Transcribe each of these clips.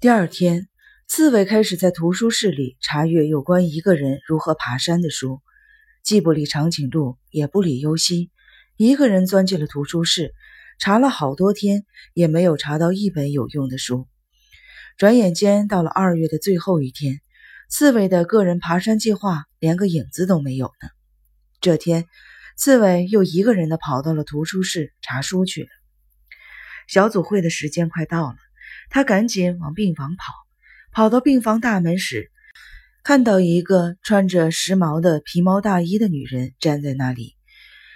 第二天，刺猬开始在图书室里查阅有关一个人如何爬山的书，既不理长颈鹿，也不理优西，一个人钻进了图书室，查了好多天，也没有查到一本有用的书。转眼间到了二月的最后一天，刺猬的个人爬山计划连个影子都没有呢。这天，刺猬又一个人的跑到了图书室查书去了。小组会的时间快到了，他赶紧往病房跑。跑到病房大门时，看到一个穿着时髦的皮毛大衣的女人站在那里。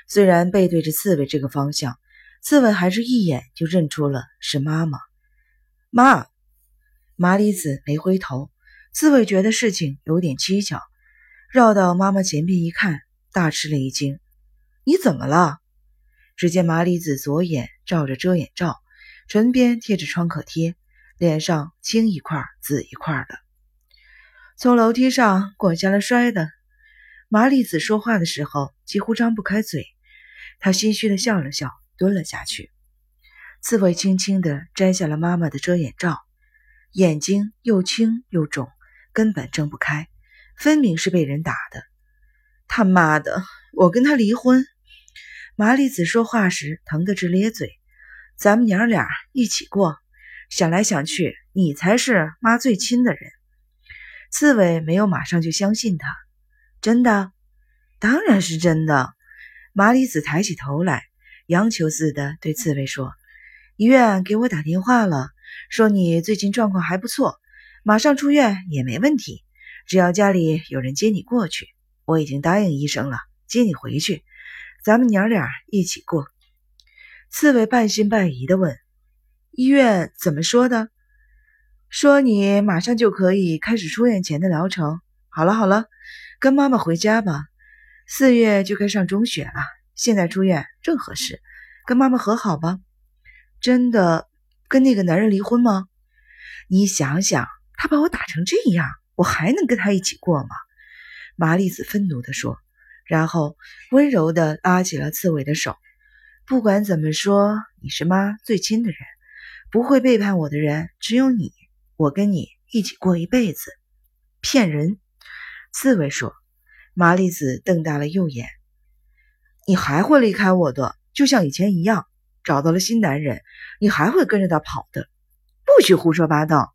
虽然背对着刺猬这个方向，刺猬还是一眼就认出了是妈妈。妈，麻里子没回头。刺猬觉得事情有点蹊跷，绕到妈妈前边一看，大吃了一惊：“你怎么了？”只见麻里子左眼罩着遮眼罩。唇边贴着创可贴，脸上青一块紫一块的，从楼梯上滚下来摔的。麻里子说话的时候几乎张不开嘴，她心虚的笑了笑，蹲了下去。刺猬轻轻地摘下了妈妈的遮眼罩，眼睛又青又肿，根本睁不开，分明是被人打的。他妈的，我跟他离婚！麻里子说话时疼得直咧嘴。咱们娘俩一起过，想来想去，你才是妈最亲的人。刺猬没有马上就相信他，真的，当然是真的。麻里子抬起头来，央求似的对刺猬说：“医院给我打电话了，说你最近状况还不错，马上出院也没问题，只要家里有人接你过去。我已经答应医生了，接你回去，咱们娘俩一起过。”刺猬半信半疑的问：“医院怎么说的？说你马上就可以开始出院前的疗程。好了好了，跟妈妈回家吧。四月就该上中学了，现在出院正合适。跟妈妈和好吧。真的跟那个男人离婚吗？你想想，他把我打成这样，我还能跟他一起过吗？”麻利子愤怒地说，然后温柔地拉起了刺猬的手。不管怎么说，你是妈最亲的人，不会背叛我的人只有你。我跟你一起过一辈子。骗人！刺猬说。麻利子瞪大了右眼。你还会离开我的，就像以前一样。找到了新男人，你还会跟着他跑的。不许胡说八道！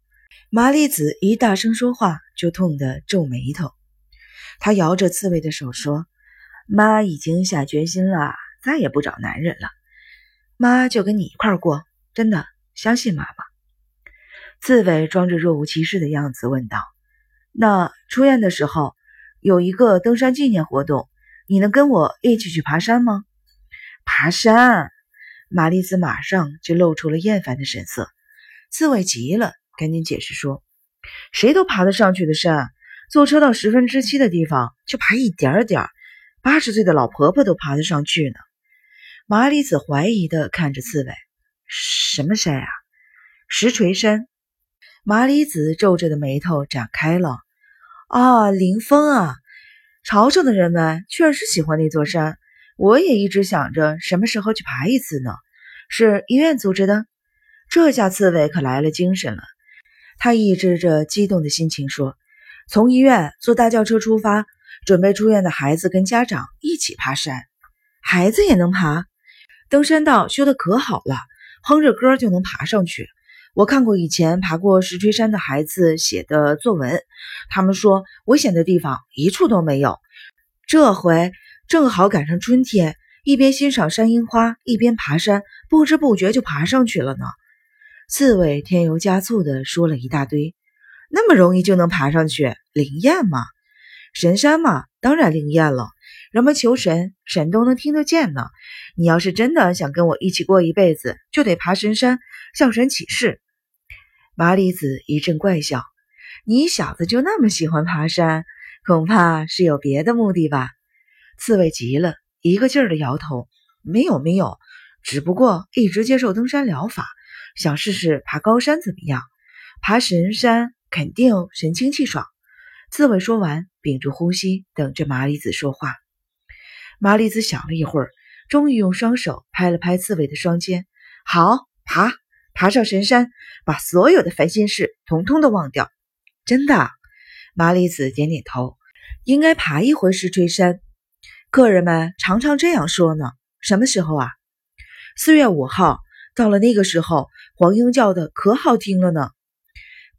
麻利子一大声说话，就痛得皱眉头。他摇着刺猬的手说：“妈已经下决心了。”再也不找男人了，妈就跟你一块过，真的相信妈妈。刺猬装着若无其事的样子问道：“那出院的时候有一个登山纪念活动，你能跟我一起去爬山吗？”爬山，玛丽子马上就露出了厌烦的神色。刺猬急了，赶紧解释说：“谁都爬得上去的山，坐车到十分之七的地方就爬一点点，八十岁的老婆婆都爬得上去呢。”麻里子怀疑的看着刺猬：“什么山啊？石锤山？”麻里子皱着的眉头展开了：“啊，林峰啊！朝圣的人们确实喜欢那座山，我也一直想着什么时候去爬一次呢。是医院组织的？这下刺猬可来了精神了。他抑制着激动的心情说：‘从医院坐大轿车出发，准备出院的孩子跟家长一起爬山，孩子也能爬。’”登山道修的可好了，哼着歌就能爬上去。我看过以前爬过石锤山的孩子写的作文，他们说危险的地方一处都没有。这回正好赶上春天，一边欣赏山樱花，一边爬山，不知不觉就爬上去了呢。刺猬添油加醋的说了一大堆，那么容易就能爬上去，灵验吗？神山嘛，当然灵验了。人们求神，神都能听得见呢。你要是真的想跟我一起过一辈子，就得爬神山，向神起誓。麻里子一阵怪笑：“你小子就那么喜欢爬山，恐怕是有别的目的吧？”刺猬急了，一个劲儿的摇头：“没有，没有，只不过一直接受登山疗法，想试试爬高山怎么样？爬神山肯定神清气爽。”刺猬说完，屏住呼吸，等着麻里子说话。麻里子想了一会儿。终于用双手拍了拍刺猬的双肩，好，爬，爬上神山，把所有的烦心事统统都忘掉。真的，麻里子点点头。应该爬一回石锤山。客人们常常这样说呢。什么时候啊？四月五号。到了那个时候，黄莺叫的可好听了呢。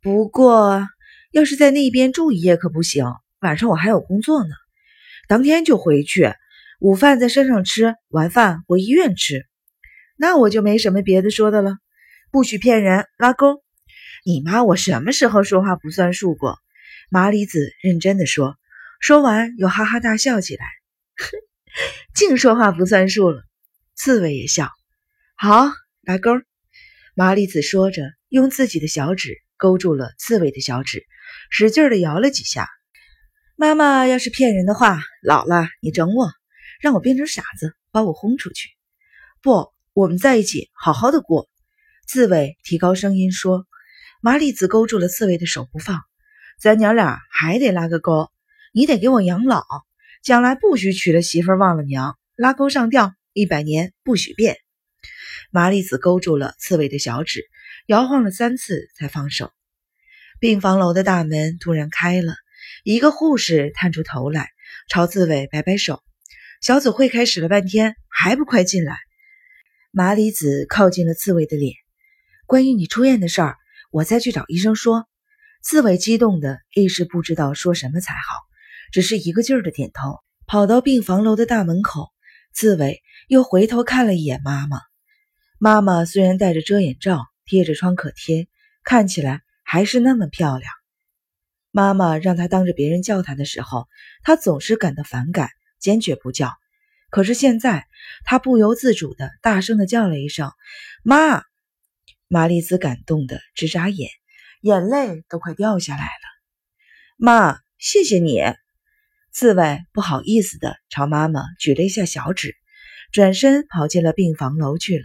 不过，要是在那边住一夜可不行，晚上我还有工作呢。当天就回去，午饭在山上吃，晚饭回医院吃。那我就没什么别的说的了。不许骗人，拉钩！你妈我什么时候说话不算数过？麻里子认真的说，说完又哈哈大笑起来。哼，净说话不算数了。刺猬也笑，好。拉钩，麻里子说着，用自己的小指勾住了刺猬的小指，使劲的摇了几下。妈妈要是骗人的话，老了你整我，让我变成傻子，把我轰出去。不，我们在一起，好好的过。刺猬提高声音说。麻利子勾住了刺猬的手不放，咱娘俩还得拉个钩，你得给我养老，将来不许娶了媳妇忘了娘，拉钩上吊，一百年不许变。麻利子勾住了刺猬的小指，摇晃了三次才放手。病房楼的大门突然开了，一个护士探出头来，朝刺猬摆摆手：“小组会开始了半天，还不快进来？”麻里子靠近了刺猬的脸：“关于你出院的事儿，我再去找医生说。”刺猬激动的一时不知道说什么才好，只是一个劲儿的点头。跑到病房楼的大门口，刺猬又回头看了一眼妈妈。妈妈虽然戴着遮眼罩，贴着创可贴，看起来还是那么漂亮。妈妈让他当着别人叫他的时候，他总是感到反感，坚决不叫。可是现在，他不由自主的大声的叫了一声“妈”，玛丽兹感动的直眨眼，眼泪都快掉下来了。妈，谢谢你。刺猬不好意思的朝妈妈举了一下小指，转身跑进了病房楼去了。